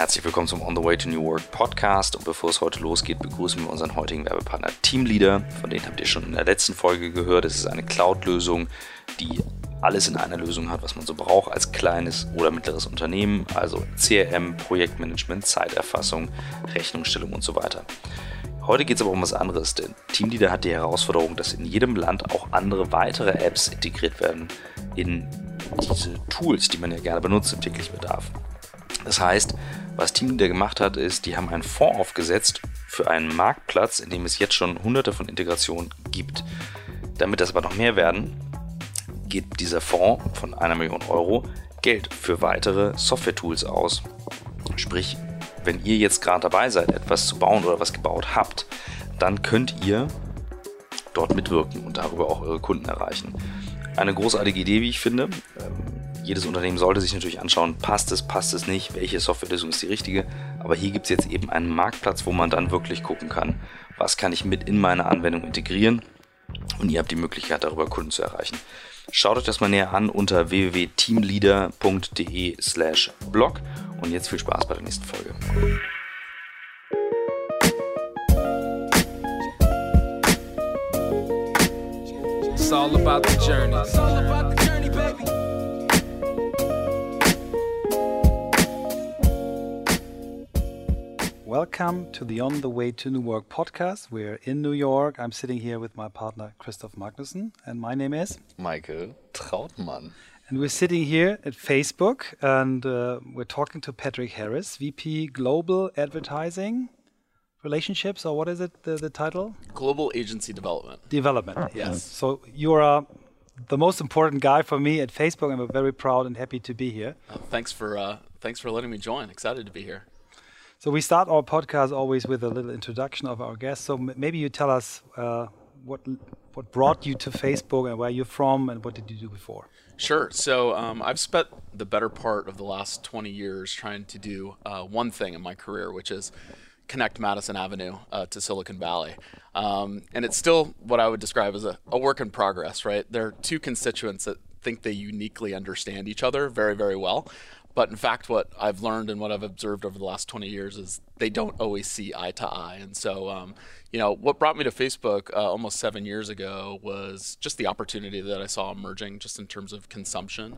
Herzlich willkommen zum On the Way to New Work Podcast. Und bevor es heute losgeht, begrüßen wir unseren heutigen Werbepartner Teamleader. Von denen habt ihr schon in der letzten Folge gehört. Es ist eine Cloud-Lösung, die alles in einer Lösung hat, was man so braucht als kleines oder mittleres Unternehmen. Also CRM, Projektmanagement, Zeiterfassung, Rechnungsstellung und so weiter. Heute geht es aber um was anderes, denn Teamleader hat die Herausforderung, dass in jedem Land auch andere weitere Apps integriert werden in diese Tools, die man ja gerne benutzt im täglichen Bedarf. Das heißt, was Teamleader gemacht hat, ist, die haben einen Fonds aufgesetzt für einen Marktplatz, in dem es jetzt schon hunderte von Integrationen gibt. Damit das aber noch mehr werden, gibt dieser Fonds von einer Million Euro Geld für weitere Software-Tools aus. Sprich, wenn ihr jetzt gerade dabei seid, etwas zu bauen oder was gebaut habt, dann könnt ihr dort mitwirken und darüber auch eure Kunden erreichen. Eine großartige Idee, wie ich finde. Jedes Unternehmen sollte sich natürlich anschauen, passt es, passt es nicht, welche Softwarelösung ist die richtige. Aber hier gibt es jetzt eben einen Marktplatz, wo man dann wirklich gucken kann, was kann ich mit in meine Anwendung integrieren. Und ihr habt die Möglichkeit, darüber Kunden zu erreichen. Schaut euch das mal näher an unter www.teamleader.de slash blog und jetzt viel Spaß bei der nächsten Folge. It's all about the journey. Welcome to the On the Way to New Work podcast. We're in New York. I'm sitting here with my partner Christoph Magnussen, and my name is Michael Trautmann. And we're sitting here at Facebook, and uh, we're talking to Patrick Harris, VP Global Advertising Relationships, or what is it, the, the title? Global Agency Development. Development, yes. So you're uh, the most important guy for me at Facebook. I'm very proud and happy to be here. Uh, thanks for uh, thanks for letting me join. Excited to be here. So we start our podcast always with a little introduction of our guests. So maybe you tell us uh, what what brought you to Facebook and where you're from and what did you do before. Sure. So um, I've spent the better part of the last 20 years trying to do uh, one thing in my career, which is connect Madison Avenue uh, to Silicon Valley. Um, and it's still what I would describe as a, a work in progress, right? There are two constituents that think they uniquely understand each other very, very well. But in fact, what I've learned and what I've observed over the last 20 years is they don't always see eye to eye. And so, um, you know, what brought me to Facebook uh, almost seven years ago was just the opportunity that I saw emerging just in terms of consumption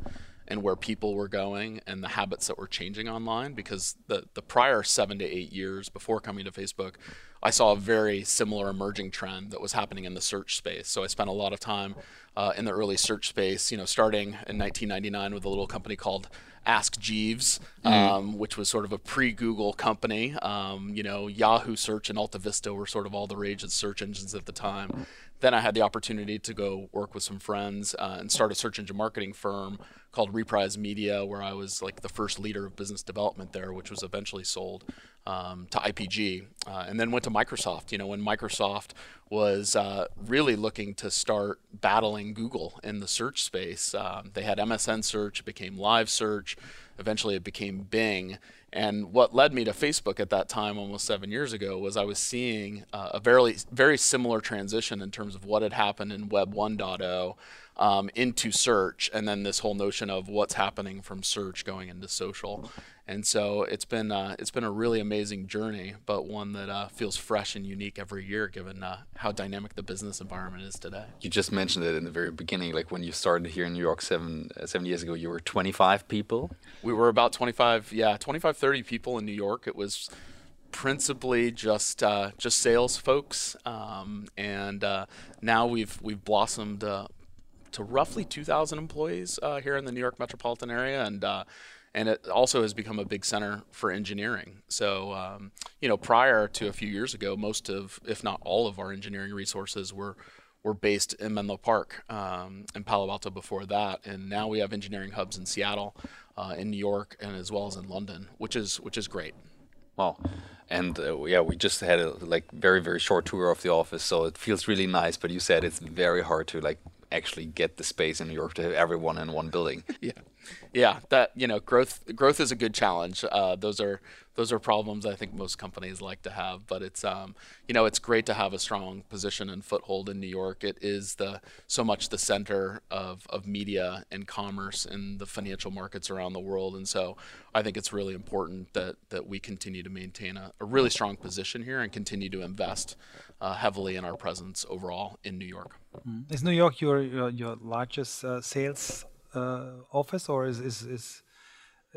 and where people were going and the habits that were changing online. Because the, the prior seven to eight years before coming to Facebook, I saw a very similar emerging trend that was happening in the search space. So I spent a lot of time uh, in the early search space, you know, starting in 1999 with a little company called Ask Jeeves, mm. um, which was sort of a pre-Google company. Um, you know, Yahoo Search and AltaVista were sort of all the rage of search engines at the time. Then I had the opportunity to go work with some friends uh, and start a search engine marketing firm called Reprise Media, where I was like the first leader of business development there, which was eventually sold um, to IPG, uh, and then went to Microsoft. You know, when Microsoft was uh, really looking to start battling Google in the search space, um, they had MSN Search, it became Live Search, eventually it became Bing. And what led me to Facebook at that time, almost seven years ago, was I was seeing uh, a very, very similar transition in terms of what had happened in Web 1.0 um, into search, and then this whole notion of what's happening from search going into social. And so it's been uh, it's been a really amazing journey, but one that uh, feels fresh and unique every year, given uh, how dynamic the business environment is today. You just mentioned it in the very beginning, like when you started here in New York seven uh, seven years ago, you were 25 people. We were about 25, yeah, 25, 30 people in New York. It was principally just uh, just sales folks, um, and uh, now we've we've blossomed uh, to roughly 2,000 employees uh, here in the New York metropolitan area, and uh, and it also has become a big center for engineering. So, um, you know, prior to a few years ago, most of, if not all of our engineering resources were were based in Menlo Park um, in Palo Alto before that, and now we have engineering hubs in Seattle, uh, in New York, and as well as in London, which is which is great. Wow. And uh, yeah, we just had a like very very short tour of the office, so it feels really nice. But you said it's very hard to like actually get the space in New York to have everyone in one building. yeah. Yeah, that you know, growth growth is a good challenge. Uh, those are those are problems I think most companies like to have. But it's um, you know, it's great to have a strong position and foothold in New York. It is the so much the center of of media and commerce and the financial markets around the world. And so I think it's really important that that we continue to maintain a, a really strong position here and continue to invest uh, heavily in our presence overall in New York. Mm. Is New York your your, your largest uh, sales office, or is is, is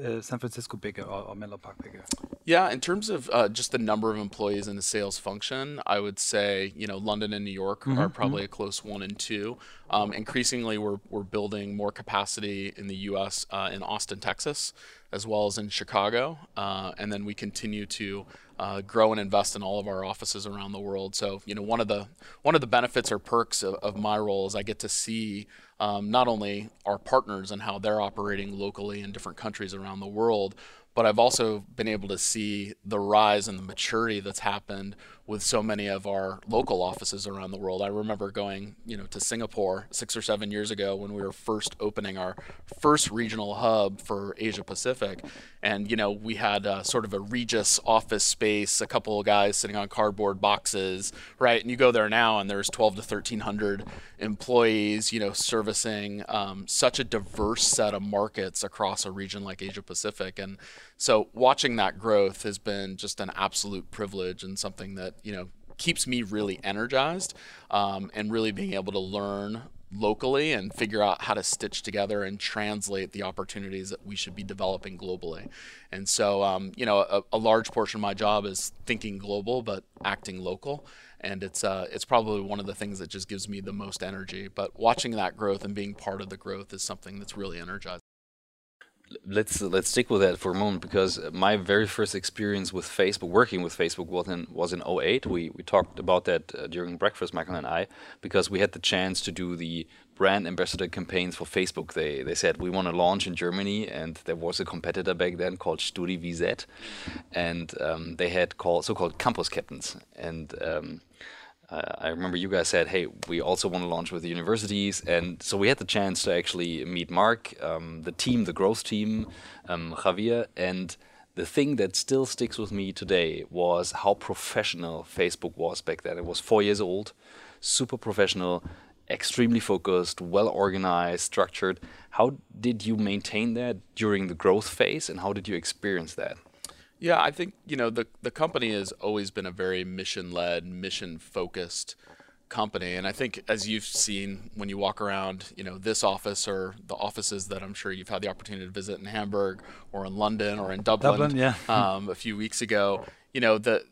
uh, San Francisco bigger or, or Menlo Park bigger? Yeah, in terms of uh, just the number of employees in the sales function, I would say you know London and New York mm-hmm, are probably mm-hmm. a close one and two. Um, increasingly, we're we're building more capacity in the U.S. Uh, in Austin, Texas, as well as in Chicago, uh, and then we continue to uh, grow and invest in all of our offices around the world. So you know one of the one of the benefits or perks of, of my role is I get to see um, not only our partners and how they're operating locally in different countries around the world, but I've also been able to see the rise and the maturity that's happened with so many of our local offices around the world. I remember going, you know, to Singapore six or seven years ago when we were first opening our first regional hub for Asia Pacific, and you know we had uh, sort of a Regus office space, a couple of guys sitting on cardboard boxes, right? And you go there now, and there's 12 to 1300 employees, you know, servicing um, such a diverse set of markets across a region like Asia Pacific, and so watching that growth has been just an absolute privilege and something that you know keeps me really energized um, and really being able to learn locally and figure out how to stitch together and translate the opportunities that we should be developing globally. And so, um, you know, a, a, large portion of my job is thinking global but acting local. And it's uh, it's probably one of the things that just gives me the most energy. But watching that growth and being part of the growth is something that's really energizing let's let's stick with that for a moment because my very first experience with Facebook, working with Facebook, was in was in 08. We we talked about that uh, during breakfast, Michael and I, because we had the chance to do the brand ambassador campaigns for Facebook. They they said we want to launch in Germany, and there was a competitor back then called StudiVZ, and um, they had called so-called campus captains, and um, uh, I remember you guys said, "Hey, we also want to launch with the universities," and so we had the chance to actually meet Mark, um, the team, the growth team, um, Javier, and the thing that still sticks with me today was how professional Facebook was back then. It was four years old, super professional, extremely focused, well organized, structured. How did you maintain that during the growth phase, and how did you experience that? Yeah, I think you know the the company has always been a very mission led, mission focused company, and I think as you've seen when you walk around, you know this office or the offices that I'm sure you've had the opportunity to visit in Hamburg or in London or in Dublin, Dublin yeah. um, a few weeks ago. You know the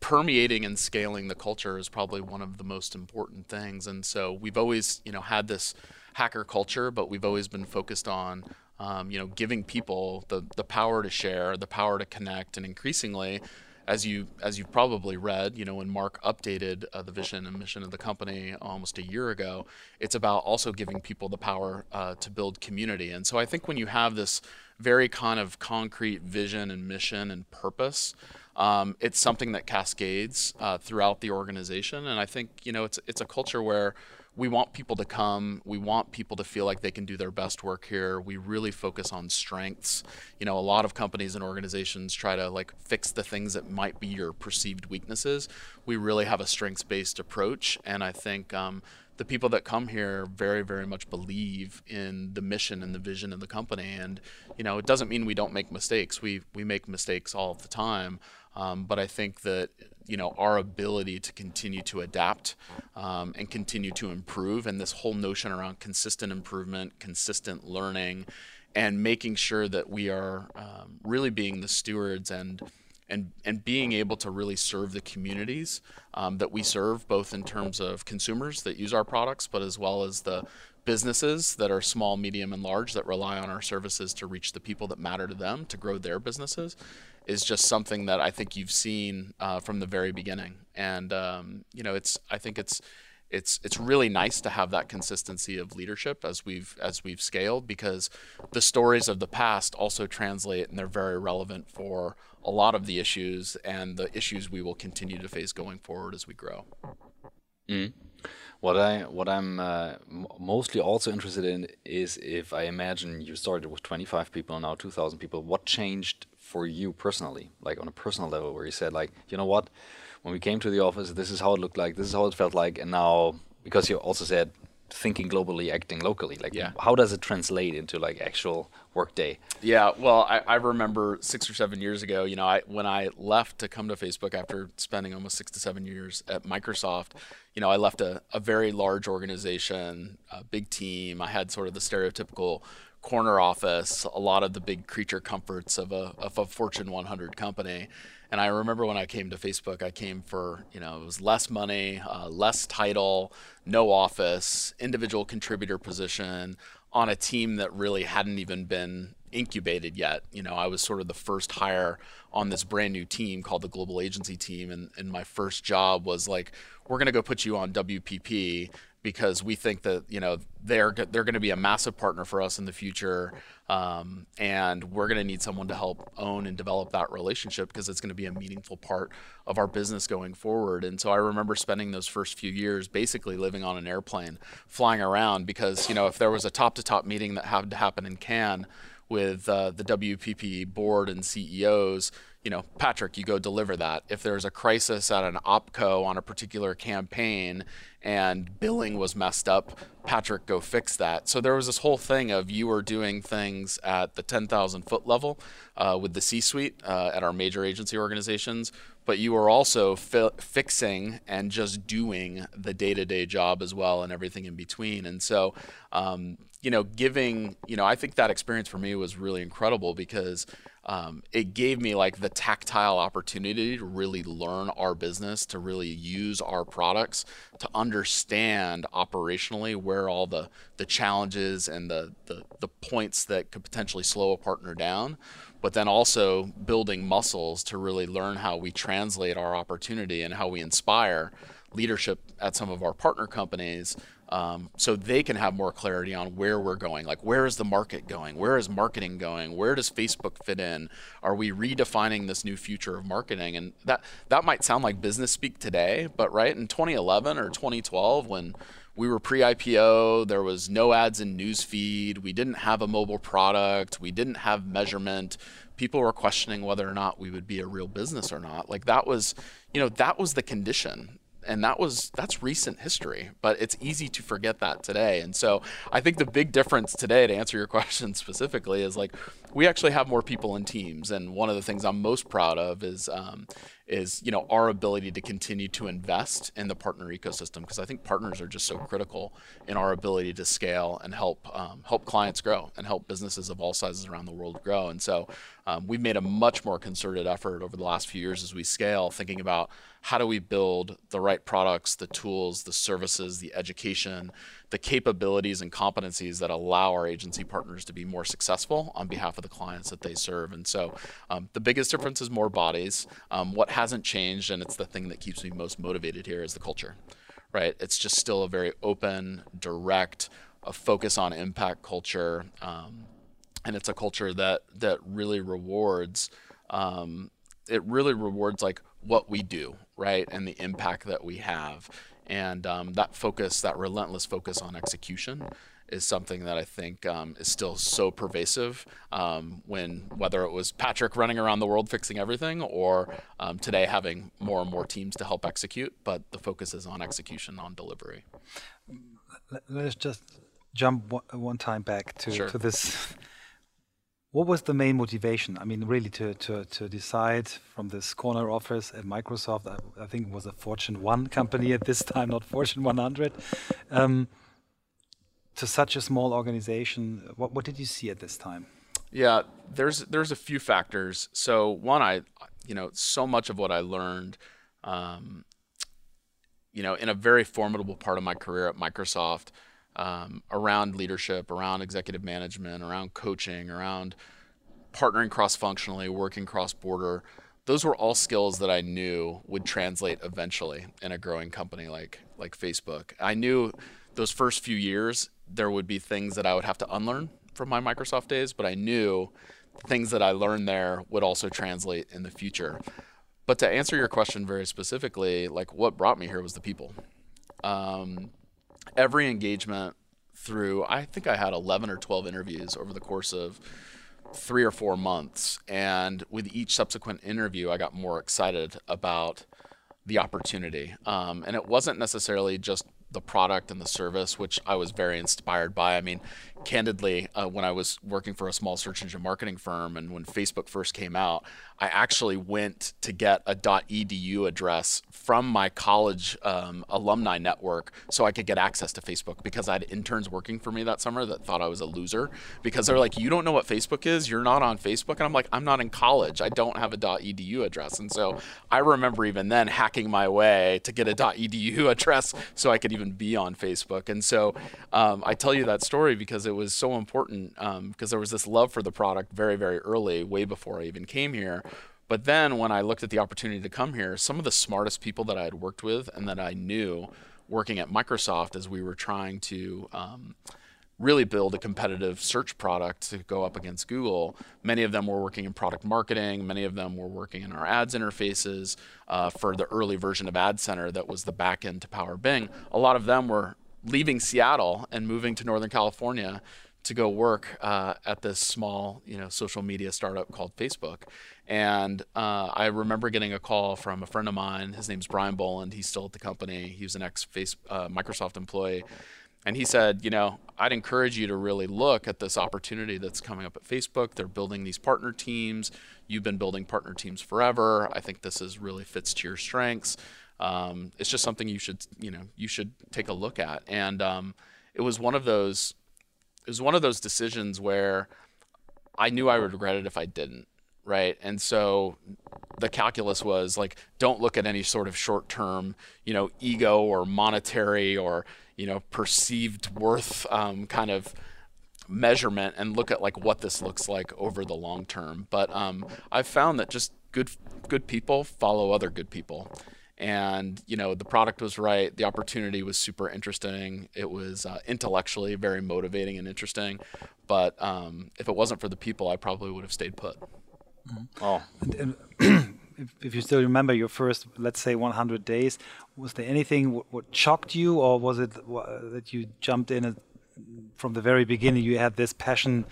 permeating and scaling the culture is probably one of the most important things, and so we've always you know had this hacker culture, but we've always been focused on um, you know, giving people the the power to share, the power to connect, and increasingly, as you as you've probably read, you know, when Mark updated uh, the vision and mission of the company almost a year ago, it's about also giving people the power uh, to build community. And so I think when you have this very kind of concrete vision and mission and purpose. Um, it's something that cascades uh, throughout the organization, and I think you know it's it's a culture where we want people to come. We want people to feel like they can do their best work here. We really focus on strengths. You know, a lot of companies and organizations try to like fix the things that might be your perceived weaknesses. We really have a strengths based approach. And I think um, the people that come here very, very much believe in the mission and the vision of the company. And, you know, it doesn't mean we don't make mistakes. We, we make mistakes all the time. Um, but I think that you know our ability to continue to adapt um, and continue to improve, and this whole notion around consistent improvement, consistent learning, and making sure that we are um, really being the stewards and and and being able to really serve the communities um, that we serve, both in terms of consumers that use our products, but as well as the businesses that are small, medium, and large that rely on our services to reach the people that matter to them to grow their businesses is just something that I think you've seen uh, from the very beginning. And um, you know, it's I think it's it's it's really nice to have that consistency of leadership as we've as we've scaled because the stories of the past also translate and they're very relevant for a lot of the issues and the issues we will continue to face going forward as we grow. Mm. What I what I'm uh, mostly also interested in is if I imagine you started with 25 people now 2,000 people. What changed for you personally, like on a personal level, where you said like, you know what, when we came to the office, this is how it looked like, this is how it felt like, and now because you also said thinking globally, acting locally. Like, yeah. how does it translate into like actual workday? Yeah, well, I, I remember six or seven years ago, you know, I when I left to come to Facebook after spending almost six to seven years at Microsoft, you know, I left a, a very large organization, a big team. I had sort of the stereotypical corner office, a lot of the big creature comforts of a, of a Fortune 100 company. And I remember when I came to Facebook, I came for, you know, it was less money, uh, less title, no office, individual contributor position on a team that really hadn't even been incubated yet. You know, I was sort of the first hire on this brand new team called the Global Agency Team. And, and my first job was like, we're going to go put you on WPP because we think that you know they're they're going to be a massive partner for us in the future, um, and we're going to need someone to help own and develop that relationship because it's going to be a meaningful part of our business going forward. And so I remember spending those first few years basically living on an airplane, flying around because you know if there was a top to top meeting that had to happen in Cannes with uh, the WPP board and CEOs you know, Patrick, you go deliver that. If there's a crisis at an opco on a particular campaign and billing was messed up, Patrick, go fix that. So there was this whole thing of you were doing things at the 10,000 foot level uh, with the C suite uh, at our major agency organizations, but you were also fi- fixing and just doing the day to day job as well and everything in between. And so, um, you know, giving, you know, I think that experience for me was really incredible because um, it gave me like the tactile opportunity to really learn our business, to really use our products, to understand operationally where all the, the challenges and the, the, the points that could potentially slow a partner down, but then also building muscles to really learn how we translate our opportunity and how we inspire leadership at some of our partner companies um, so they can have more clarity on where we're going. Like, where is the market going? Where is marketing going? Where does Facebook fit in? Are we redefining this new future of marketing? And that that might sound like business speak today, but right in 2011 or 2012, when we were pre-IPO, there was no ads in newsfeed. We didn't have a mobile product. We didn't have measurement. People were questioning whether or not we would be a real business or not. Like that was, you know, that was the condition and that was that's recent history but it's easy to forget that today. And so i think the big difference today to answer your question specifically is like we actually have more people in teams and one of the things i'm most proud of is um, is you know our ability to continue to invest in the partner ecosystem because I think partners are just so critical in our ability to scale and help um, help clients grow and help businesses of all sizes around the world grow. And so um, we've made a much more concerted effort over the last few years as we scale, thinking about how do we build the right products, the tools, the services, the education, the capabilities and competencies that allow our agency partners to be more successful on behalf of the clients that they serve. And so um, the biggest difference is more bodies. Um, what hasn't changed, and it's the thing that keeps me most motivated here, is the culture, right? It's just still a very open, direct, a focus on impact culture. Um, and it's a culture that, that really rewards, um, it really rewards like what we do, right? And the impact that we have. And um, that focus, that relentless focus on execution, is something that I think um, is still so pervasive. Um, when whether it was Patrick running around the world fixing everything, or um, today having more and more teams to help execute, but the focus is on execution, on delivery. Let's just jump one time back to, sure. to this what was the main motivation? I mean, really, to, to, to decide from this corner office at Microsoft, I, I think it was a Fortune 1 company at this time, not Fortune 100, um, to such a small organization. What, what did you see at this time? Yeah, there's there's a few factors. So one, I you know so much of what I learned, um, you know, in a very formidable part of my career at Microsoft um, around leadership, around executive management, around coaching, around partnering cross functionally, working cross border. Those were all skills that I knew would translate eventually in a growing company like like Facebook. I knew those first few years there would be things that I would have to unlearn from my Microsoft days, but I knew things that I learned there would also translate in the future. But to answer your question very specifically, like what brought me here was the people. Um, every engagement through, I think I had 11 or 12 interviews over the course of three or four months. And with each subsequent interview, I got more excited about the opportunity. Um, and it wasn't necessarily just the product and the service, which I was very inspired by. I mean, candidly, uh, when I was working for a small search engine marketing firm and when Facebook first came out, I actually went to get a .edu address from my college um, alumni network so I could get access to Facebook because I had interns working for me that summer that thought I was a loser because they're like, "You don't know what Facebook is? You're not on Facebook." And I'm like, "I'm not in college. I don't have a .edu address." And so I remember even then hacking my way to get a .edu address so I could even be on Facebook. And so um, I tell you that story because it was so important because um, there was this love for the product very, very early, way before I even came here. But then when I looked at the opportunity to come here, some of the smartest people that I had worked with and that I knew working at Microsoft as we were trying to um, really build a competitive search product to go up against Google. Many of them were working in product marketing. Many of them were working in our ads interfaces uh, for the early version of Ad Center that was the backend to Power Bing. A lot of them were leaving Seattle and moving to Northern California to go work uh, at this small, you know, social media startup called Facebook. And uh, I remember getting a call from a friend of mine. His name's Brian Boland. He's still at the company. He was an ex uh, Microsoft employee. And he said, you know, I'd encourage you to really look at this opportunity that's coming up at Facebook. They're building these partner teams. You've been building partner teams forever. I think this is really fits to your strengths um, it's just something you should you know you should take a look at. And um, it was one of those it was one of those decisions where I knew I would regret it if I didn't, right? And so the calculus was like, don't look at any sort of short-term, you know, ego or monetary or you know perceived worth um, kind of measurement and look at like what this looks like over the long term. But um, I've found that just good good people follow other good people and you know the product was right the opportunity was super interesting it was uh, intellectually very motivating and interesting but um, if it wasn't for the people i probably would have stayed put mm-hmm. oh and, and if, if, you still remember your first let's say 100 days was there anything what shocked you or was it that you jumped in from the very beginning you had this passion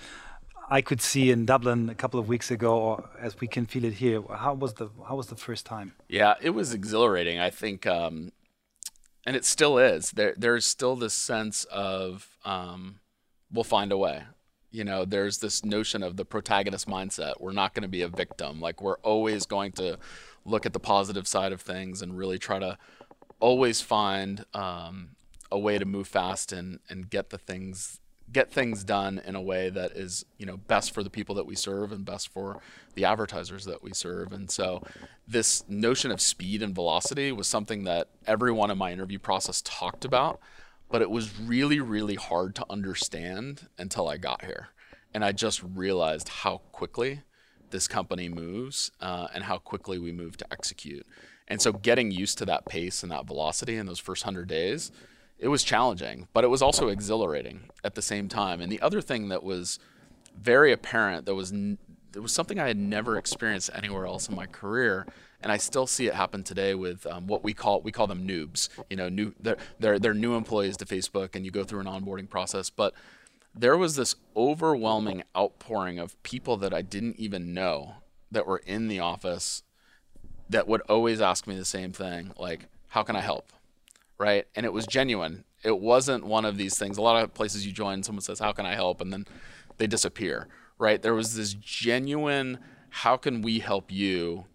I could see in Dublin a couple of weeks ago, or as we can feel it here. How was the how was the first time? Yeah, it was exhilarating. I think, um, and it still is. There, there's still this sense of um, we'll find a way. You know, there's this notion of the protagonist mindset. We're not going to be a victim. Like we're always going to look at the positive side of things and really try to always find um, a way to move fast and and get the things get things done in a way that is you know best for the people that we serve and best for the advertisers that we serve. And so this notion of speed and velocity was something that everyone in my interview process talked about but it was really really hard to understand until i got here. And i just realized how quickly this company moves uh, and how quickly we move to execute. And so getting used to that pace and that velocity in those first 100 days it was challenging, but it was also exhilarating at the same time. And the other thing that was very apparent that was n- was something I had never experienced anywhere else in my career, and I still see it happen today with um, what we call we call them noobs. You know, new they're, they're they're new employees to Facebook, and you go through an onboarding process, but there was this overwhelming outpouring of people that I didn't even know that were in the office that would always ask me the same thing, like, "How can I help?" Right? And it was genuine. It wasn't one of these things. A lot of places you join, someone says, "How can I help?" and then they disappear, right? There was this genuine, "How can we help you?"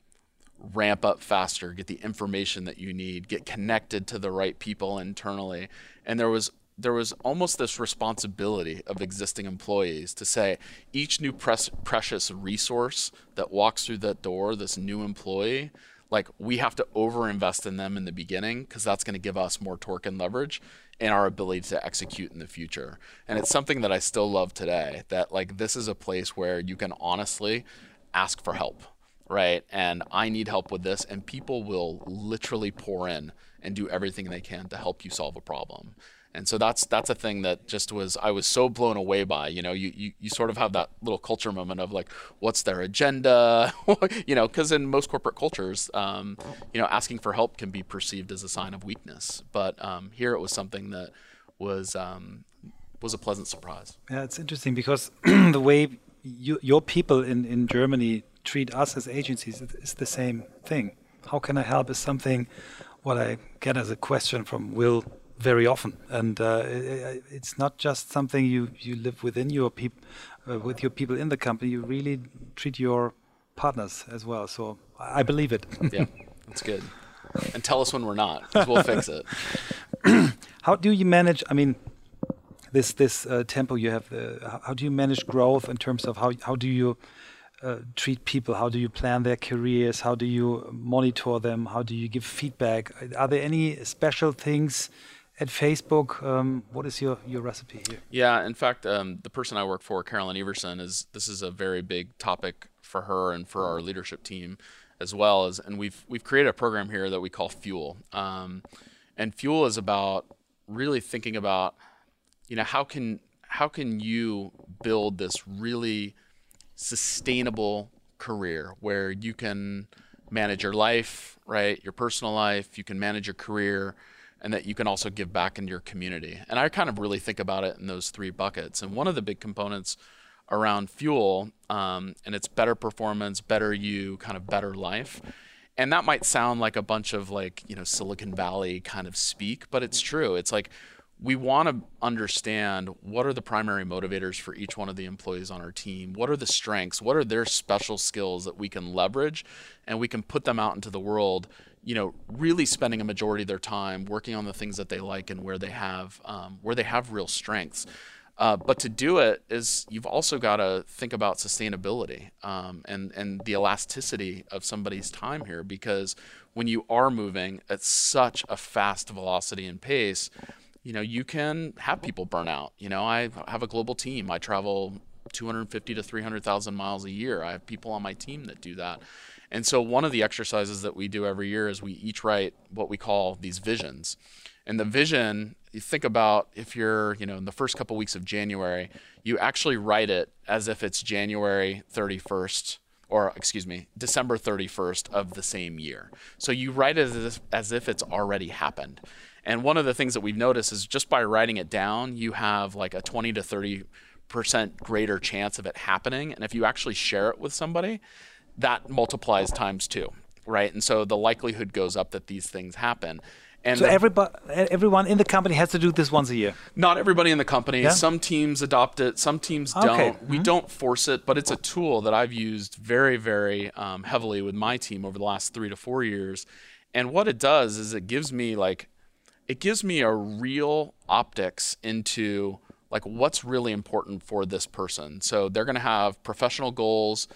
ramp up faster, get the information that you need, get connected to the right people internally. And there was there was almost this responsibility of existing employees to say each new precious resource that walks through that door, this new employee, like we have to overinvest in them in the beginning because that's going to give us more torque and leverage in our ability to execute in the future. And it's something that I still love today that like this is a place where you can honestly ask for help, right? And I need help with this and people will literally pour in and do everything they can to help you solve a problem and so that's that's a thing that just was I was so blown away by. You know, you you, you sort of have that little culture moment of like, what's their agenda? you know, because in most corporate cultures, um, you know, asking for help can be perceived as a sign of weakness. But um, here it was something that was um, was a pleasant surprise. Yeah, it's interesting because the way you, your people in, in Germany treat us as agencies is the same thing. How can I help is something what I get as a question from Will very often, and uh, it, it's not just something you, you live within your people uh, with your people in the company. You really treat your partners as well. So I believe it. yeah, that's good. And tell us when we're not, because we'll fix it. How do you manage? I mean, this this uh, tempo you have. Uh, how do you manage growth in terms of how how do you uh, treat people? How do you plan their careers? How do you monitor them? How do you give feedback? Are there any special things at Facebook? Um, what is your, your recipe here? Yeah, in fact, um, the person I work for, Carolyn Everson, is this is a very big topic for her and for our leadership team as well as, and we've we've created a program here that we call Fuel, um, and Fuel is about really thinking about you know how can how can you build this really sustainable career where you can manage your life right your personal life you can manage your career and that you can also give back into your community. And i kind of really think about it in those three buckets. And one of the big components around fuel um, and it's better performance better you kind of better life. And that might sound like a bunch of like you know silicon valley kind of speak but it's true. It's like we want to understand what are the primary motivators for each one of the employees on our team? What are the strengths? What are their special skills that we can leverage and we can put them out into the world you know really spending a majority of their time working on the things that they like and where they have um, where they have real strengths uh, but to do it is you've also got to think about sustainability um, and and the elasticity of somebody's time here because when you are moving at such a fast velocity and pace you know, you can have people burn out. You know, I have a global team. I travel 250 to 300,000 miles a year. I have people on my team that do that. And so one of the exercises that we do every year is we each write what we call these visions. And the vision, you think about if you're, you know, in the first couple weeks of January, you actually write it as if it's January 31st or excuse me, December 31st of the same year. So you write it as as if it's already happened. And one of the things that we've noticed is just by writing it down, you have like a 20 to 30 percent greater chance of it happening. And if you actually share it with somebody, that multiplies times two, right? And so the likelihood goes up that these things happen. And so everybody, everyone in the company has to do this once a year. Not everybody in the company. Yeah? Some teams adopt it. Some teams don't. Okay. We mm-hmm. don't force it, but it's a tool that I've used very, very um, heavily with my team over the last three to four years. And what it does is it gives me like it gives me a real optics into like what's really important for this person. So they're going to have professional goals,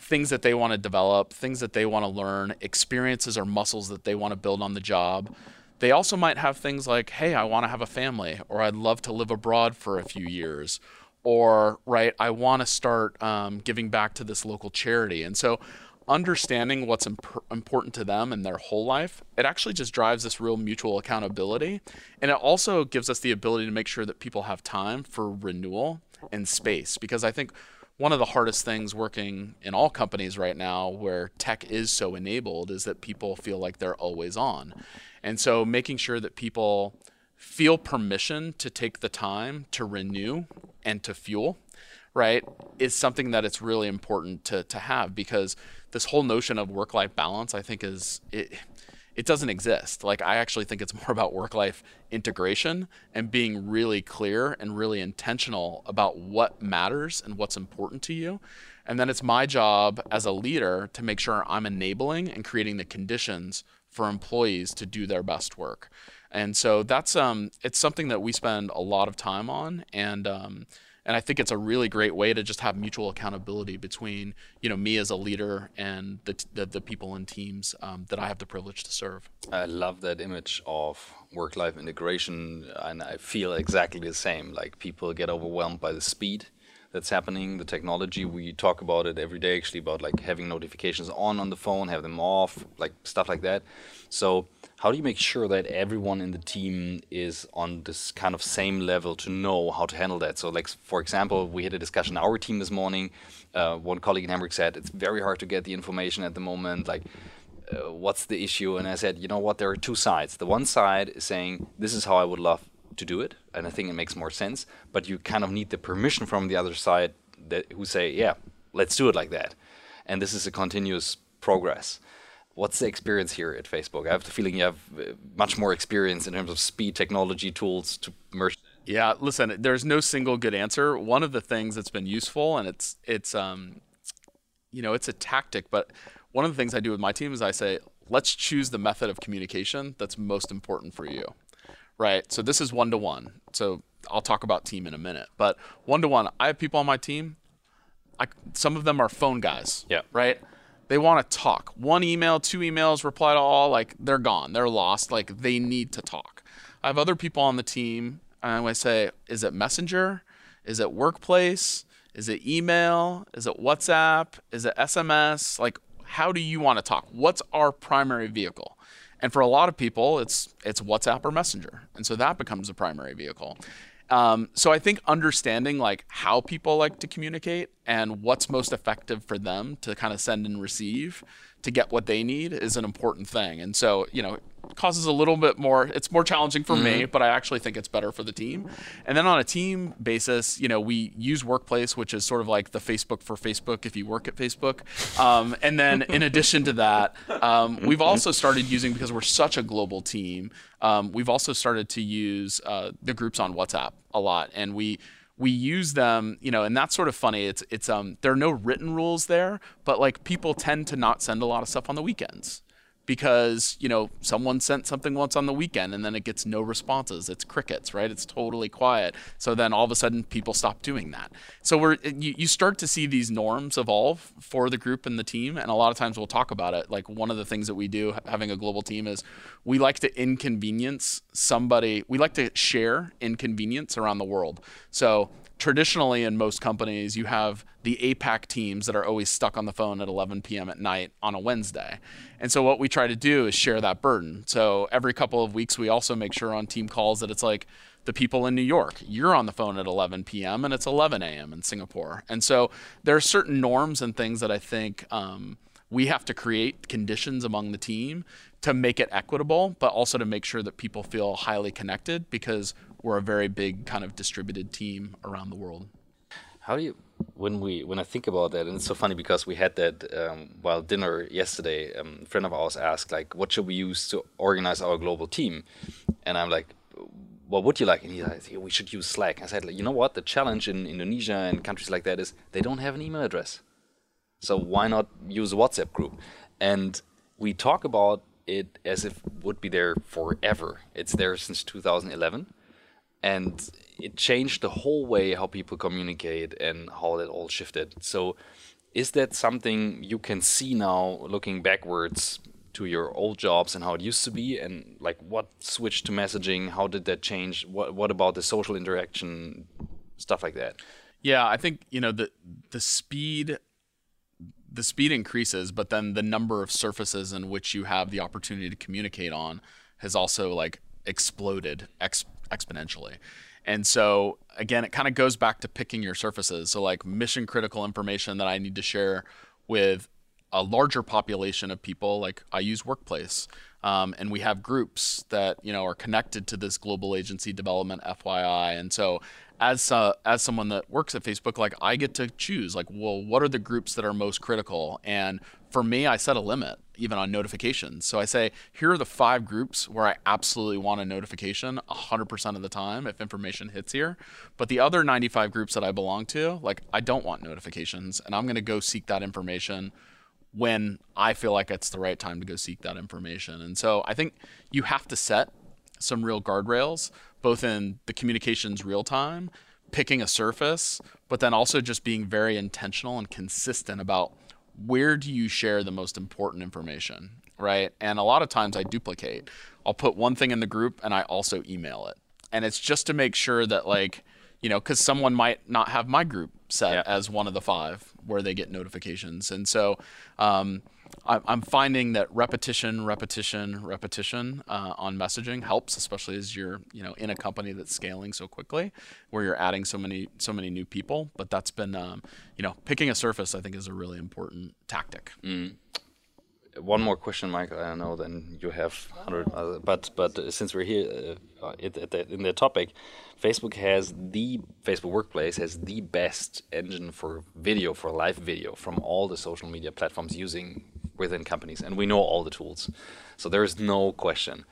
things that they want to develop, things that they want to learn, experiences or muscles that they want to build on the job. They also might have things like, hey, I want to have a family, or I'd love to live abroad for a few years, or, right, I want to start um, giving back to this local charity. And so understanding what's imp- important to them in their whole life, it actually just drives this real mutual accountability. And it also gives us the ability to make sure that people have time for renewal and space. Because I think one of the hardest things working in all companies right now where tech is so enabled is that people feel like they're always on. And so making sure that people feel permission to take the time to renew and to fuel right is something that it's really important to to have because this whole notion of work life balance, I think, is it. It doesn't exist. Like I actually think it's more about work life integration and being really clear and really intentional about what matters and what's important to you. And then it's my job as a leader to make sure I'm enabling and creating the conditions for employees to do their best work. And so that's um, it's something that we spend a lot of time on, and um, and I think it's a really great way to just have mutual accountability between you know me as a leader and the the, the people and teams um, that I have the privilege to serve. I love that image of work-life integration, and I feel exactly the same. Like people get overwhelmed by the speed that's happening, the technology. We talk about it every day, actually, about like having notifications on on the phone, have them off, like stuff like that. So how do you make sure that everyone in the team is on this kind of same level to know how to handle that? So, like for example, we had a discussion our team this morning. Uh, one colleague in Hamburg said it's very hard to get the information at the moment. Like, uh, what's the issue? And I said, you know what? There are two sides. The one side is saying this is how I would love to do it, and I think it makes more sense. But you kind of need the permission from the other side that who say, yeah, let's do it like that. And this is a continuous progress. What's the experience here at Facebook? I have the feeling you have uh, much more experience in terms of speed, technology, tools to merge. Yeah, listen, there's no single good answer. One of the things that's been useful, and it's it's um, you know, it's a tactic, but one of the things I do with my team is I say, let's choose the method of communication that's most important for you, right? So this is one to one. So I'll talk about team in a minute, but one to one, I have people on my team. I, some of them are phone guys. Yeah. Right. They want to talk. One email, two emails, reply to all. Like they're gone. They're lost. Like they need to talk. I have other people on the team, and I say, is it Messenger? Is it Workplace? Is it email? Is it WhatsApp? Is it SMS? Like, how do you want to talk? What's our primary vehicle? And for a lot of people, it's it's WhatsApp or Messenger, and so that becomes the primary vehicle. Um, so I think understanding like how people like to communicate and what's most effective for them to kind of send and receive to get what they need is an important thing. And so, you know, it causes a little bit more it's more challenging for mm-hmm. me but i actually think it's better for the team and then on a team basis you know we use workplace which is sort of like the facebook for facebook if you work at facebook um, and then in addition to that um, we've also started using because we're such a global team um, we've also started to use uh, the groups on whatsapp a lot and we we use them, you know, and that's sort of funny. It's it's um there are no written rules there, but like people tend to not send a lot of stuff on the weekends because you know someone sent something once on the weekend and then it gets no responses. It's crickets right? It's totally quiet. So then all of a sudden people stop doing that. So we're you, you start to see these norms evolve for the group and the team. And a lot of times we'll talk about it. Like one of the things that we do having a global team is we like to inconvenience somebody we like to share inconvenience around the world. So traditionally in most companies you have the APAC teams that are always stuck on the phone at 11 p.m. at night on a Wednesday. And so what we try to do is share that burden. So every couple of weeks we also make sure on team calls that it's like the people in New York, you're on the phone at 11 p.m. and it's 11 a.m. in Singapore. And so there are certain norms and things that I think um, we have to create conditions among the team to make it equitable, but also to make sure that people feel highly connected because we're a very big kind of distributed team around the world. How do you when we when I think about that, and it's so funny because we had that um, while dinner yesterday. Um, a friend of ours asked like, "What should we use to organize our global team?" And I'm like, "What would you like?" And he said, "We should use Slack." I said, "You know what? The challenge in Indonesia and countries like that is they don't have an email address, so why not use a WhatsApp group?" And we talk about it as if it would be there forever. It's there since 2011 and it changed the whole way how people communicate and how that all shifted. So, is that something you can see now, looking backwards to your old jobs and how it used to be, and like what switched to messaging? How did that change? What What about the social interaction, stuff like that? Yeah, I think you know the the speed the speed increases, but then the number of surfaces in which you have the opportunity to communicate on has also like exploded ex- exponentially. And so again, it kind of goes back to picking your surfaces. So like mission critical information that I need to share with a larger population of people, like I use Workplace, um, and we have groups that you know are connected to this global agency development FYI. And so as uh, as someone that works at Facebook, like I get to choose like, well, what are the groups that are most critical? And for me, I set a limit even on notifications. So I say, here are the five groups where I absolutely want a notification 100% of the time if information hits here. But the other 95 groups that I belong to, like I don't want notifications, and I'm going to go seek that information when I feel like it's the right time to go seek that information. And so I think you have to set some real guardrails, both in the communications real time, picking a surface, but then also just being very intentional and consistent about where do you share the most important information, right? And a lot of times I duplicate. I'll put one thing in the group and I also email it. And it's just to make sure that, like, you know, because someone might not have my group set yeah. as one of the five where they get notifications. And so, um, I'm finding that repetition, repetition, repetition uh, on messaging helps, especially as you're you know in a company that's scaling so quickly, where you're adding so many so many new people. But that's been um, you know picking a surface I think is a really important tactic. Mm. one more question, Michael. I know then you have hundred, uh, but but since we're here uh, in the topic, Facebook has the Facebook Workplace has the best engine for video for live video from all the social media platforms using within companies, and we know all the tools, so there is no question.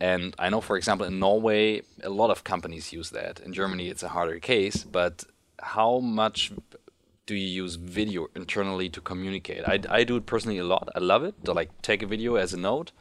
And I know, for example, in Norway, a lot of companies use that. In Germany, it's a harder case, but how much do you use video internally to communicate? I, I do it personally a lot. I love it to like take a video as a note,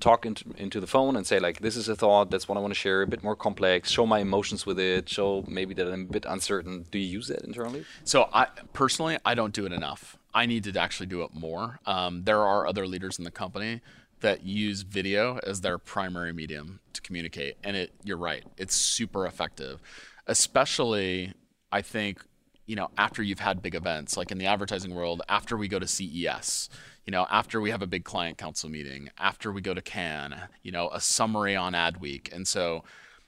talk into, into the phone and say like, this is a thought. That's what I want to share. A bit more complex. Show my emotions with it. Show maybe that I'm a bit uncertain. Do you use that internally? So I personally, I don't do it enough. I need to actually do it more. Um, there are other leaders in the company that use video as their primary medium to communicate, and it. You're right. It's super effective, especially I think you know, after you've had big events, like in the advertising world, after we go to CES, you know, after we have a big client council meeting, after we go to Cannes, you know, a summary on Adweek. And so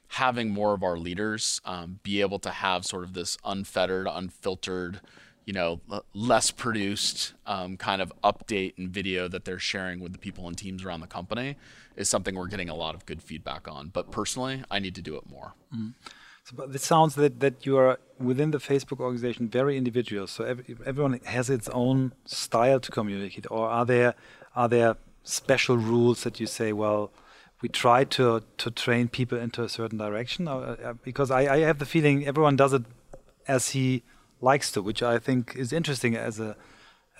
having more of our leaders um, be able to have sort of this unfettered, unfiltered, you know, less produced um, kind of update and video that they're sharing with the people and teams around the company is something we're getting a lot of good feedback on. But personally, I need to do it more. Mm-hmm. So, but it sounds that, that you are within the Facebook organization very individual. So every, everyone has its own style to communicate. Or are there are there special rules that you say, well, we try to to train people into a certain direction? Or, uh, because I, I have the feeling everyone does it as he likes to, which I think is interesting as a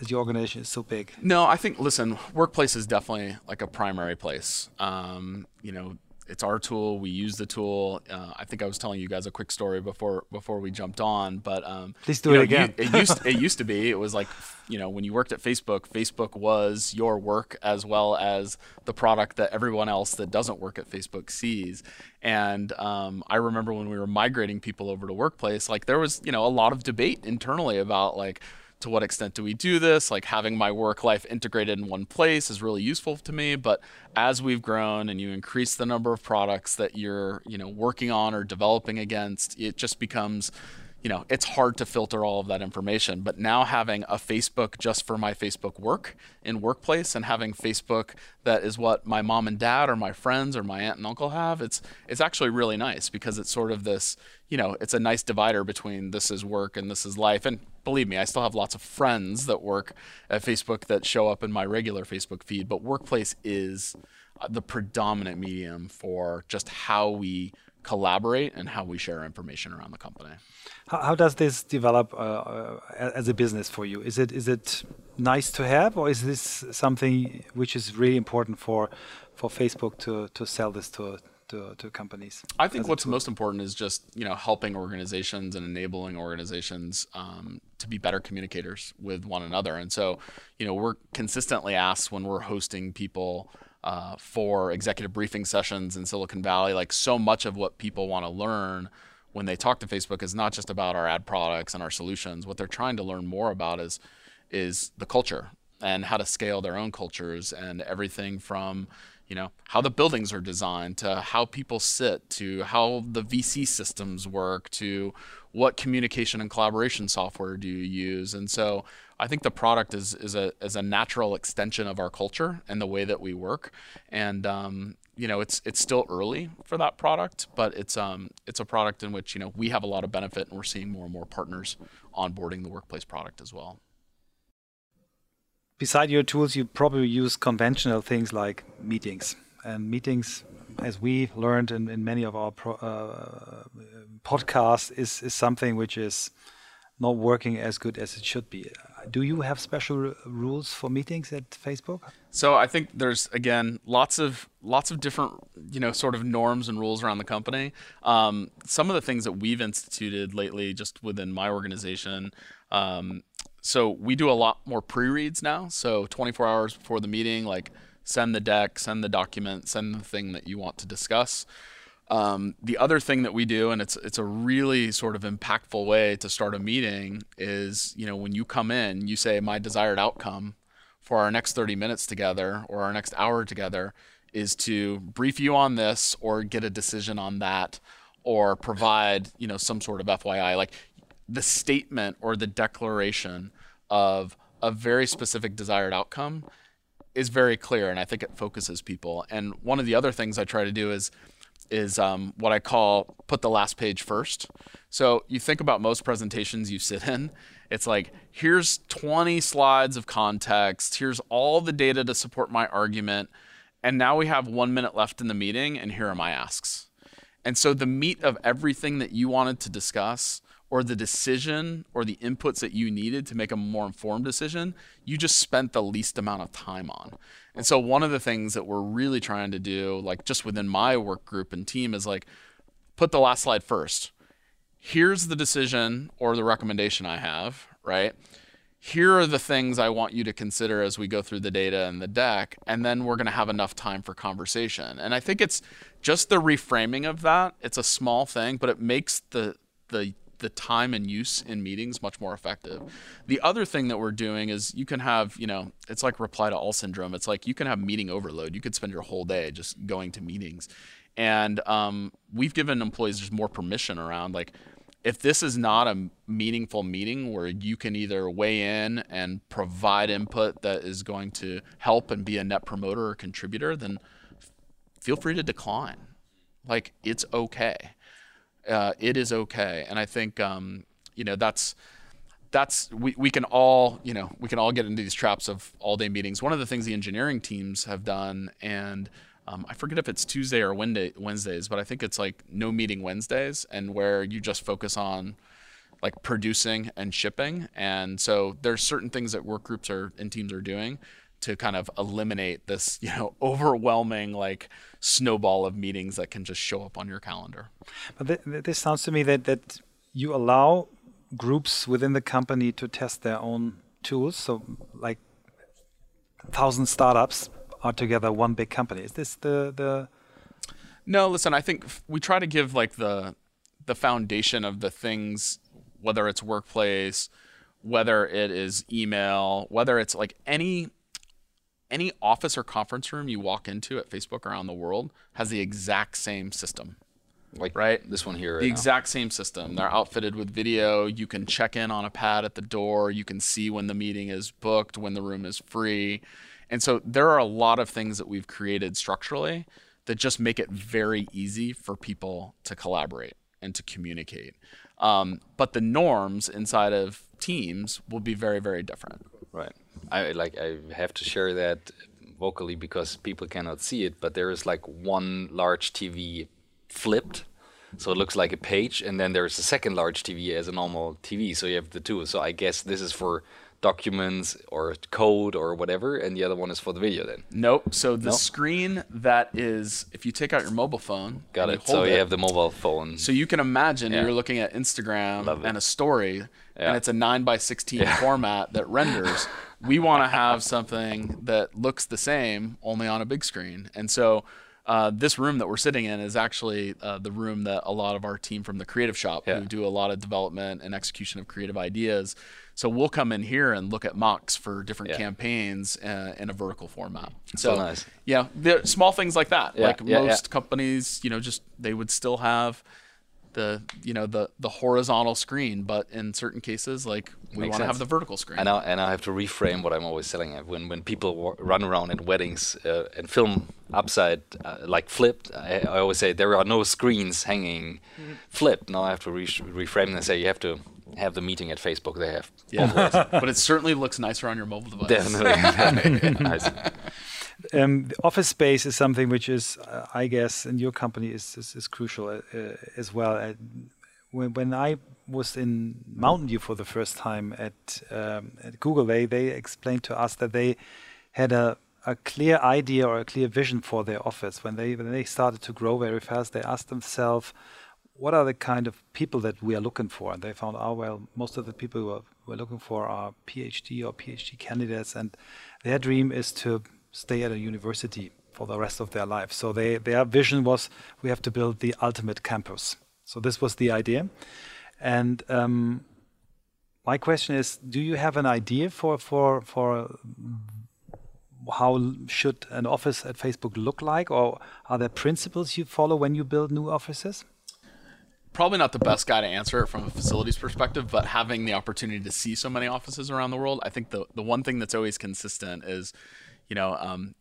as your organization is so big. No, I think listen, workplace is definitely like a primary place. Um, you know, it's our tool. We use the tool. Uh, I think I was telling you guys a quick story before before we jumped on, but um, please do it know, again. You, it used it used to be it was like you know when you worked at Facebook, Facebook was your work as well as the product that everyone else that doesn't work at Facebook sees. And um, I remember when we were migrating people over to Workplace, like there was you know a lot of debate internally about like to what extent do we do this? Like having my work life integrated in one place is really useful to me. But as we've grown and you increase the number of products that you're, you know, working on or developing against, it just becomes you know, it's hard to filter all of that information. But now having a Facebook just for my Facebook work in workplace and having Facebook that is what my mom and dad or my friends or my aunt and uncle have, it's it's actually really nice because it's sort of this, you know, it's a nice divider between this is work and this is life. And believe me, I still have lots of friends that work at Facebook that show up in my regular Facebook feed, but workplace is uh, the predominant medium for just how we collaborate and how we share information around the company. How, how does this develop uh, uh, as a business for you? Is it is it nice to have, or is this something which is really important for for Facebook to to sell this to to, to companies? I think what's most important is just you know helping organizations and enabling organizations um, to be better communicators with one another. And so you know we're consistently asked when we're hosting people uh, for executive briefing sessions in Silicon Valley. Like so much of what people want to learn when they talk to Facebook is not just about our ad products and our solutions. What they're trying to learn more about is is the culture and how to scale their own cultures and everything from you know how the buildings are designed to how people sit to how the VC systems work to what communication and collaboration software do you use. And so I think the product is is a is a natural extension of our culture and the way that we work. And um, you know it's it's still early for that product but it's um it's a product in which you know we have a lot of benefit and we're seeing more and more partners onboarding the workplace product as well beside your tools, you probably use conventional things like meetings. And meetings, as we learned in, in many of our pro, uh, podcasts, is, is something which is not working as good as it should be. Do you have special rules for meetings at Facebook? So I think there's again lots of lots of different you know sort of norms and rules around the company. Um, some of the things that we've instituted lately, just within my organization, um, so we do a lot more pre-reads now. So 24 hours before the meeting, like send the deck, send the document, send the thing that you want to discuss. Um, the other thing that we do, and it's it's a really sort of impactful way to start a meeting, is you know when you come in, you say my desired outcome for our next 30 minutes together or our next hour together is to brief you on this or get a decision on that or provide you know some sort of FYI. Like the statement or the declaration of a very specific desired outcome is very clear, and I think it focuses people. And one of the other things I try to do is is um, what I call put the last page first. So you think about most presentations you sit in, it's like here's 20 slides of context, here's all the data to support my argument, and now we have one minute left in the meeting, and here are my asks. And so the meat of everything that you wanted to discuss or the decision or the inputs that you needed to make a more informed decision, you just spent the least amount of time on. And so one of the things that we're really trying to do, like just within my work group and team, is like put the last slide first. Here's the decision or the recommendation I have, right? Here are the things I want you to consider as we go through the data and the deck, and then we're going to have enough time for conversation. And I think it's just the reframing of that. It's a small thing, but it makes the the the time and use in meetings much more effective. The other thing that we're doing is you can have, you know, it's like reply to all syndrome. It's like you can have meeting overload. You could spend your whole day just going to meetings. And um, we've given employees just more permission around like, if this is not a meaningful meeting where you can either weigh in and provide input that is going to help and be a net promoter or contributor, then feel free to decline. Like, it's okay uh, it is okay. And I think um, you know that's that's we, we can all you know we can all get into these traps of all day meetings. One of the things the engineering teams have done, and um, I forget if it's Tuesday or Wednesday, Wednesdays, but I think it's like no meeting Wednesdays, and where you just focus on like producing and shipping. And so there's certain things that work groups are and teams are doing to kind of eliminate this, you know, overwhelming like snowball of meetings that can just show up on your calendar. But th this sounds to me that that you allow groups within the company to test their own tools. So like thousand startups are together one big company. Is this the the? No, listen. I think we try to give like the the foundation of the things, whether it's workplace, whether it is email, whether it's like any any office or conference room you walk into at Facebook around the world has the exact same system. Like right, this one here. Right the now. exact same system. They're outfitted with video. You can check in on a pad at the door. You can see when the meeting is booked, when the room is free, and so there are a lot of things that we've created structurally that just make it very easy for people to collaborate and to communicate. Um, but the norms inside of teams will be very, very different. Right. I like I have to share that vocally because people cannot see it, but there is like one large TV flipped. So it looks like a page, and then there's a second large TV as a normal TV. So you have the two. So I guess this is for documents or code or whatever, and the other one is for the video then. Nope. So the screen that is, if you take out your mobile phone, got it. So you have the mobile phone. So you can imagine yeah. you're looking at Instagram and a story, yeah. and it's a nine by sixteen yeah. format that renders. we want to have something that looks the same only on a big screen. And so uh, this room that we're sitting in is actually uh, the room that a lot of our team from the creative shop yeah. who do a lot of development and execution of creative ideas. So we'll come in here and look at mocks for different yeah. campaigns uh, in a vertical format. So, so nice. Yeah, small things like that. Yeah. Like most companies, you know, just they would still have the you know the the horizontal screen, but in certain cases, like we want to have the vertical screen. And I and I have to reframe what I'm always selling. When when people run around in weddings uh, and film upside uh, like flipped, I, I, always say there are no screens hanging mm-hmm. flipped. Now I have to re- reframe and say you have to have the meeting at Facebook. They have yeah, but it certainly looks nicer on your mobile device. Definitely, nice. Um, the office space is something which is, uh, I guess, in your company is is, is crucial uh, as well. Uh, when when I was in Mountain View for the first time at, um, at Google, they they explained to us that they had a a clear idea or a clear vision for their office when they when they started to grow very fast. They asked themselves, "What are the kind of people that we are looking for?" And they found, "Oh well, most of the people we're, we're looking for are PhD or PhD candidates, and their dream is to stay at a university for the rest of their life. So they, their vision was we have to build the ultimate campus. So this was the idea. And um, my question is, do you have an idea for for for how should an office at Facebook look like, or are there principles you follow when you build new offices? Probably not the best guy to answer it from a facilities perspective, but having the opportunity to see so many offices around the world, I think the the one thing that's always consistent is you know, um,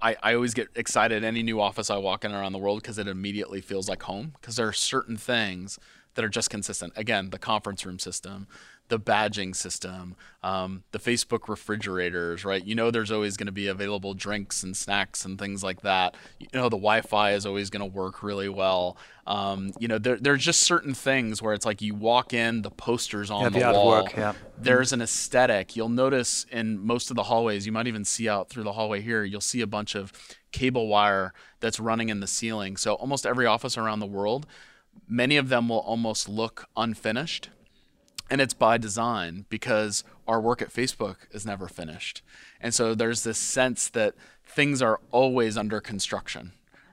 I, I always get excited any new office I walk in around the world because it immediately feels like home because there are certain things that are just consistent. Again, the conference room system, the badging system, um, the Facebook refrigerators, right? You know, there's always going to be available drinks and snacks and things like that. You know, the Wi-Fi is always going to work really well. Um, you know, there, there's just certain things where it's like you walk in, the posters on yeah, the, wall. yeah. There's an aesthetic. You'll notice in most of the hallways, you might even see out through the hallway here, you'll see a bunch of cable wire that's running in the ceiling. So almost every office around the world, many of them will almost look unfinished and it's by design because our work at Facebook is never finished. And so there's this sense that things are always under construction,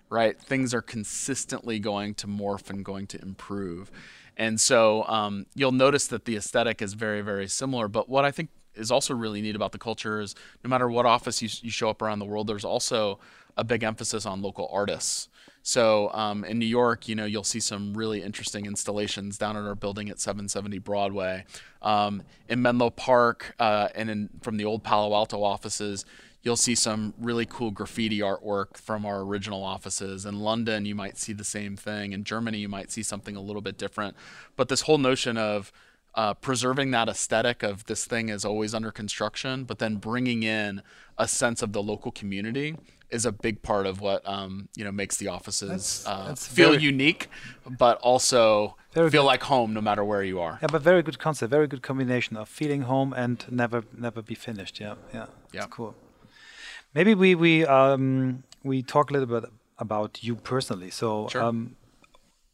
right? Things are consistently going to morph and going to improve. And so um, you'll notice that the aesthetic is very, very similar. But what I think is also really neat about the culture is no matter what office you, you show up around the world, there's also a big emphasis on local artists. So um, in New York, you know, you'll see some really interesting installations down at our building at 770 Broadway. Um, in Menlo Park uh, and in, from the old Palo Alto offices, you'll see some really cool graffiti artwork from our original offices. In London, you might see the same thing. In Germany, you might see something a little bit different. But this whole notion of uh, preserving that aesthetic of this thing is always under construction, but then bringing in a sense of the local community is a big part of what um, you know makes the offices that's, uh, that's feel very, unique, but also feel good. like home no matter where you are. Yeah, but very good concept, very good combination of feeling home and never never be finished. Yeah, yeah, yeah. cool. Maybe we we um, we talk a little bit about you personally. So, sure. um,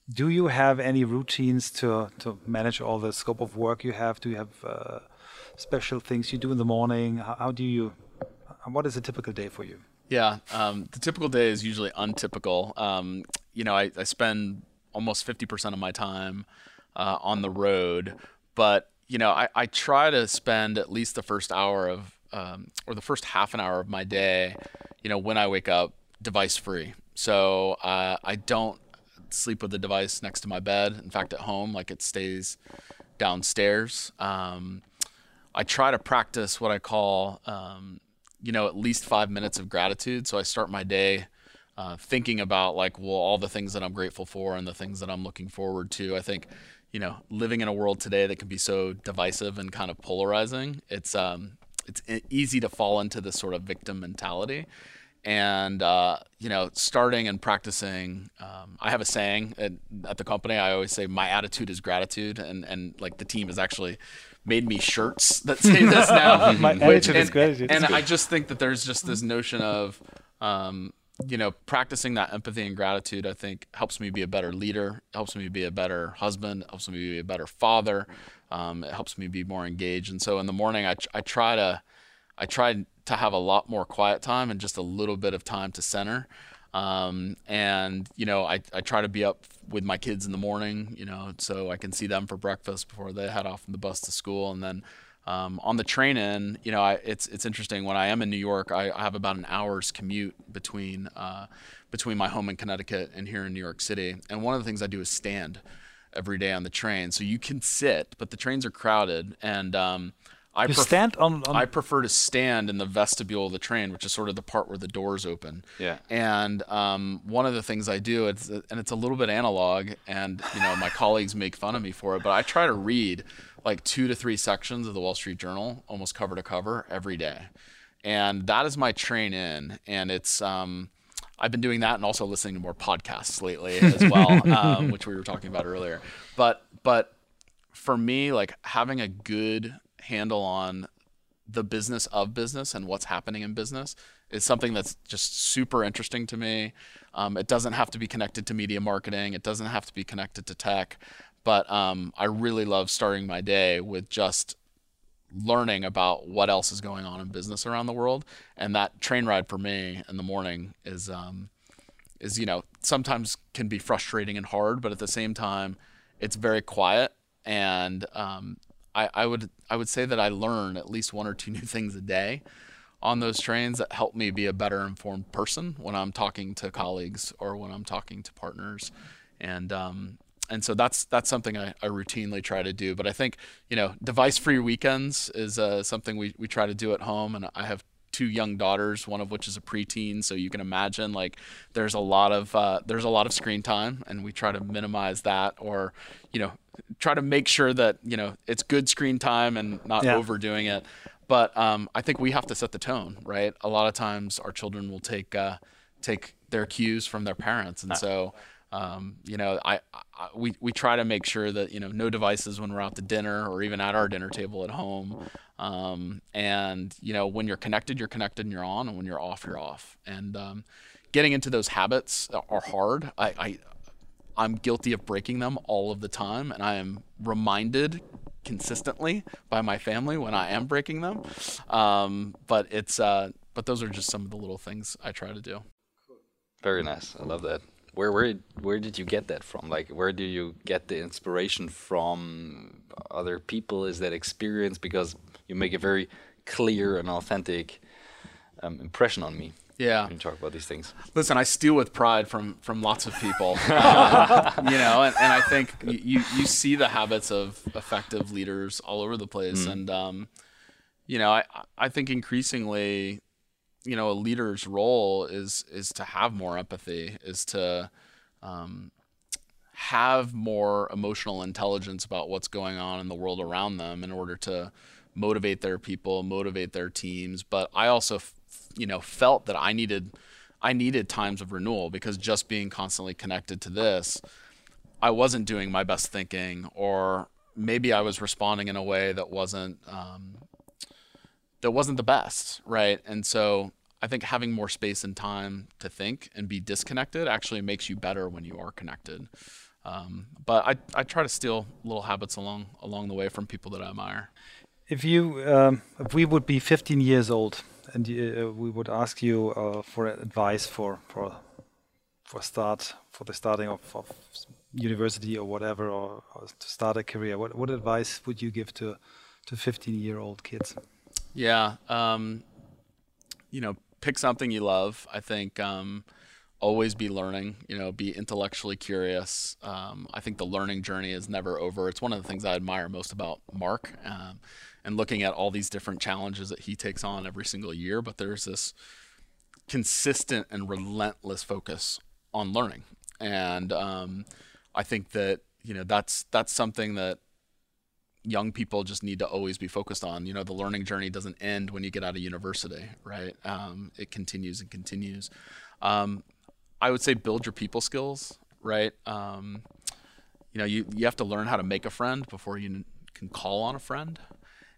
do you have any routines to to manage all the scope of work you have? Do you have uh, special things you do in the morning? How, how do you? What is a typical day for you? Yeah, um, the typical day is usually untypical. Um, you know, I, I, spend almost 50% of my time uh, on the road, but you know, I, I, try to spend at least the first hour of, um, or the first half an hour of my day, you know, when I wake up, device free. So uh, I don't sleep with the device next to my bed. In fact, at home, like it stays downstairs. Um, I try to practice what I call um, you know, at least five minutes of gratitude. So I start my day uh, thinking about like, well, all the things that I'm grateful for and the things that I'm looking forward to. I think, you know, living in a world today that can be so divisive and kind of polarizing, it's um, it's easy to fall into this sort of victim mentality. And uh, you know, starting and practicing, um, I have a saying at, at the company. I always say, "My attitude is gratitude," and and like the team has actually made me shirts that say this now. My which, and, and, and I just think that there's just this notion of, um, you know, practicing that empathy and gratitude. I think helps me be a better leader, helps me be a better husband, helps me be a better father. Um, it helps me be more engaged. And so in the morning, I, I try to, I try to have a lot more quiet time and just a little bit of time to center. Um, and you know, I, I try to be up with my kids in the morning, you know, so I can see them for breakfast before they head off on the bus to school. And then um, on the train in, you know, I, it's it's interesting. When I am in New York, I, I have about an hour's commute between uh, between my home in Connecticut and here in New York City. And one of the things I do is stand every day on the train. So you can sit, but the trains are crowded, and um, I pref- stand on, on, I prefer to stand in the vestibule of the train, which is sort of the part where the doors open. Yeah. And um, one of the things I do, it's and it's a little bit analog, and you know my colleagues make fun of me for it, but I try to read like two to three sections of the Wall Street Journal, almost cover to cover, every day, and that is my train in, and it's. Um, I've been doing that and also listening to more podcasts lately as well, um, which we were talking about earlier. But but for me, like having a good handle on the business of business and what's happening in business is something that's just super interesting to me. Um, it doesn't have to be connected to media marketing. It doesn't have to be connected to tech, but um, I really love starting my day with just learning about what else is going on in business around the world. And that train ride for me in the morning is, um, is you know, sometimes can be frustrating and hard, but at the same time, it's very quiet and um, I, I would I would say that I learn at least one or two new things a day on those trains that help me be a better informed person when I'm talking to colleagues or when I'm talking to partners, and um, and so that's that's something I, I, routinely try to do. But I think you know device free weekends is uh, something we, we try to do at home, and I have two young daughters, one of which is a preteen, so you can imagine like there's a lot of uh, there's a lot of screen time, and we try to minimize that, or you know, try to make sure that you know it's good screen time and not yeah. overdoing it. But um, I think we have to set the tone, right? A lot of times our children will take uh, take their cues from their parents, and so. Um, you know, I, I, we we try to make sure that you know no devices when we're out to dinner or even at our dinner table at home. Um, and you know, when you're connected, you're connected and you're on, and when you're off, you're off. And um, getting into those habits are hard. I, I I'm guilty of breaking them all of the time, and I am reminded consistently by my family when I am breaking them. Um, but it's uh, but those are just some of the little things I try to do. Very nice. I love that. Where where where did you get that from? Like where do you get the inspiration from? Other people? Is that experience? Because you make a very clear and authentic um, impression on me. Yeah, talk about these things. Listen, I steal with pride from from lots of people, uh, you know, and, and I think you you see the habits of effective leaders all over the place, mm. and um, you know, I I think increasingly, you know, a leader's role is is to have more empathy, is to um, have more emotional intelligence about what's going on in the world around them in order to motivate their people, motivate their teams. But I also you know felt that I needed I needed times of renewal because just being constantly connected to this, I wasn't doing my best thinking, or maybe I was responding in a way that wasn't um, that wasn't the best, right? And so I think having more space and time to think and be disconnected actually makes you better when you are connected. Um, but I, I try to steal little habits along along the way from people that I admire. If you um, if we would be 15 years old and uh, we would ask you uh, for advice for for for start for the starting of, of university or whatever, or, or, to start a career. What what advice would you give to to 15 year old kids? Yeah, um, you know, pick something you love. I think. Um, always be learning you know be intellectually curious um, i think the learning journey is never over it's one of the things i admire most about mark um, and looking at all these different challenges that he takes on every single year. But there's this consistent and relentless focus on learning, and um, I think that you know that's that's something that young people just need to always be focused on. You know, the learning journey doesn't end when you get out of university, right? Um, it continues and continues. Um, I would say build your people skills, right? Um, you know, you, you have to learn how to make a friend before you can call on a friend.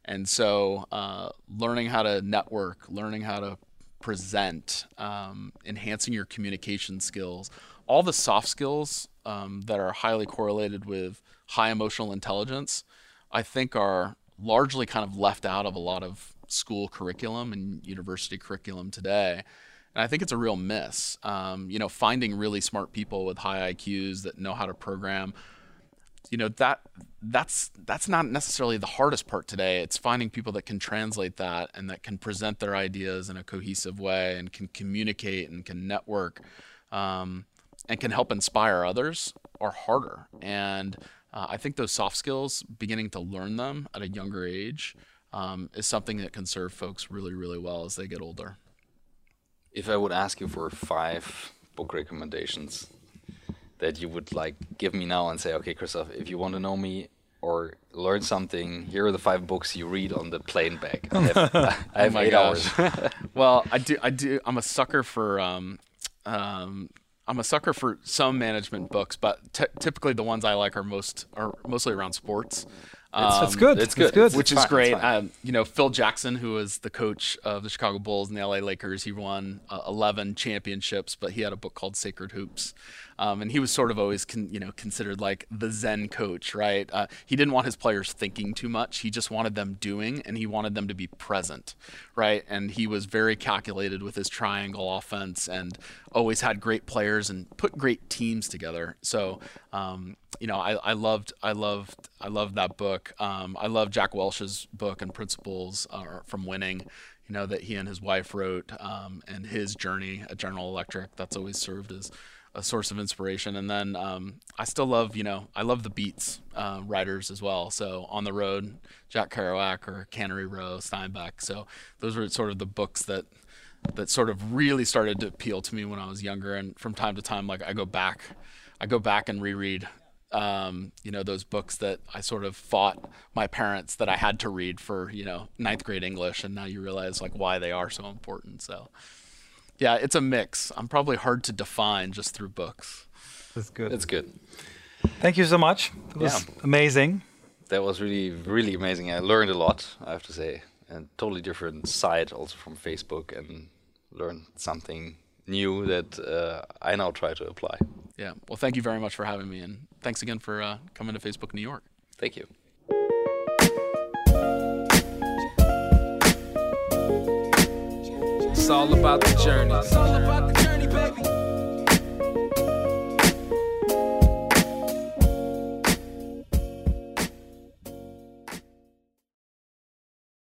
And so, uh, learning how to network, learning how to present, um, enhancing your communication skills, all the soft skills um, that are highly correlated with high emotional intelligence, I think are largely kind of left out of a lot of school curriculum and university curriculum today. And I think it's a real miss. Um, you know, finding really smart people with high IQs that know how to program you know that that's that's not necessarily the hardest part today. It's finding people that can translate that and that can present their ideas in a cohesive way and can communicate and can network um, and can help inspire others are harder. And uh, i think those soft skills beginning to learn them at a younger age um, is something that can serve folks really really well as they get older. If i would ask you for five book recommendations that you would like give me now and say, okay, Christoph, if you want to know me or learn something, here are the five books you read on the plane back. I have, I have oh eight gosh. hours. well, I do. I do. I'm a sucker for. Um, um, I'm a sucker for some management books, but typically the ones I like are most are mostly around sports. Um, it's, good. It's good. good. Which it's is fine. great. Um, you know, Phil Jackson, who was the coach of the Chicago Bulls and the LA Lakers, he won uh, 11 championships, but he had a book called Sacred Hoops. Um, and he was sort of always, con- you know, considered like the Zen coach, right? Uh, he didn't want his players thinking too much. He just wanted them doing, and he wanted them to be present, right? And he was very calculated with his triangle offense, and always had great players and put great teams together. So, um, you know, I, I loved, I loved, I loved that book. Um, I love Jack Welch's book and Principles uh, from Winning you know that he and his wife wrote um, and his journey at general electric that's always served as a source of inspiration. And then um, I still love, you know, I love the Beats uh, writers as well. So On the Road, Jack Kerouac or Cannery Row, Steinbeck. So those were sort of the books that that sort of really started to appeal to me when I was younger. And from time to time, like I go back, I go back and reread um, you know, those books that I sort of fought my parents that I had to read for, you know, ninth grade English. And now you realize like why they are so important. So yeah, it's a mix. I'm probably hard to define just through books. That's good. That's good. Thank you so much. It was yeah. amazing. That was really, really amazing. I learned a lot, I have to say. And totally different side also from Facebook and learned something new that uh, I now try to apply. Yeah. Well, thank you very much for having me. And thanks again for uh, coming to Facebook New York. Thank you. All about the journey.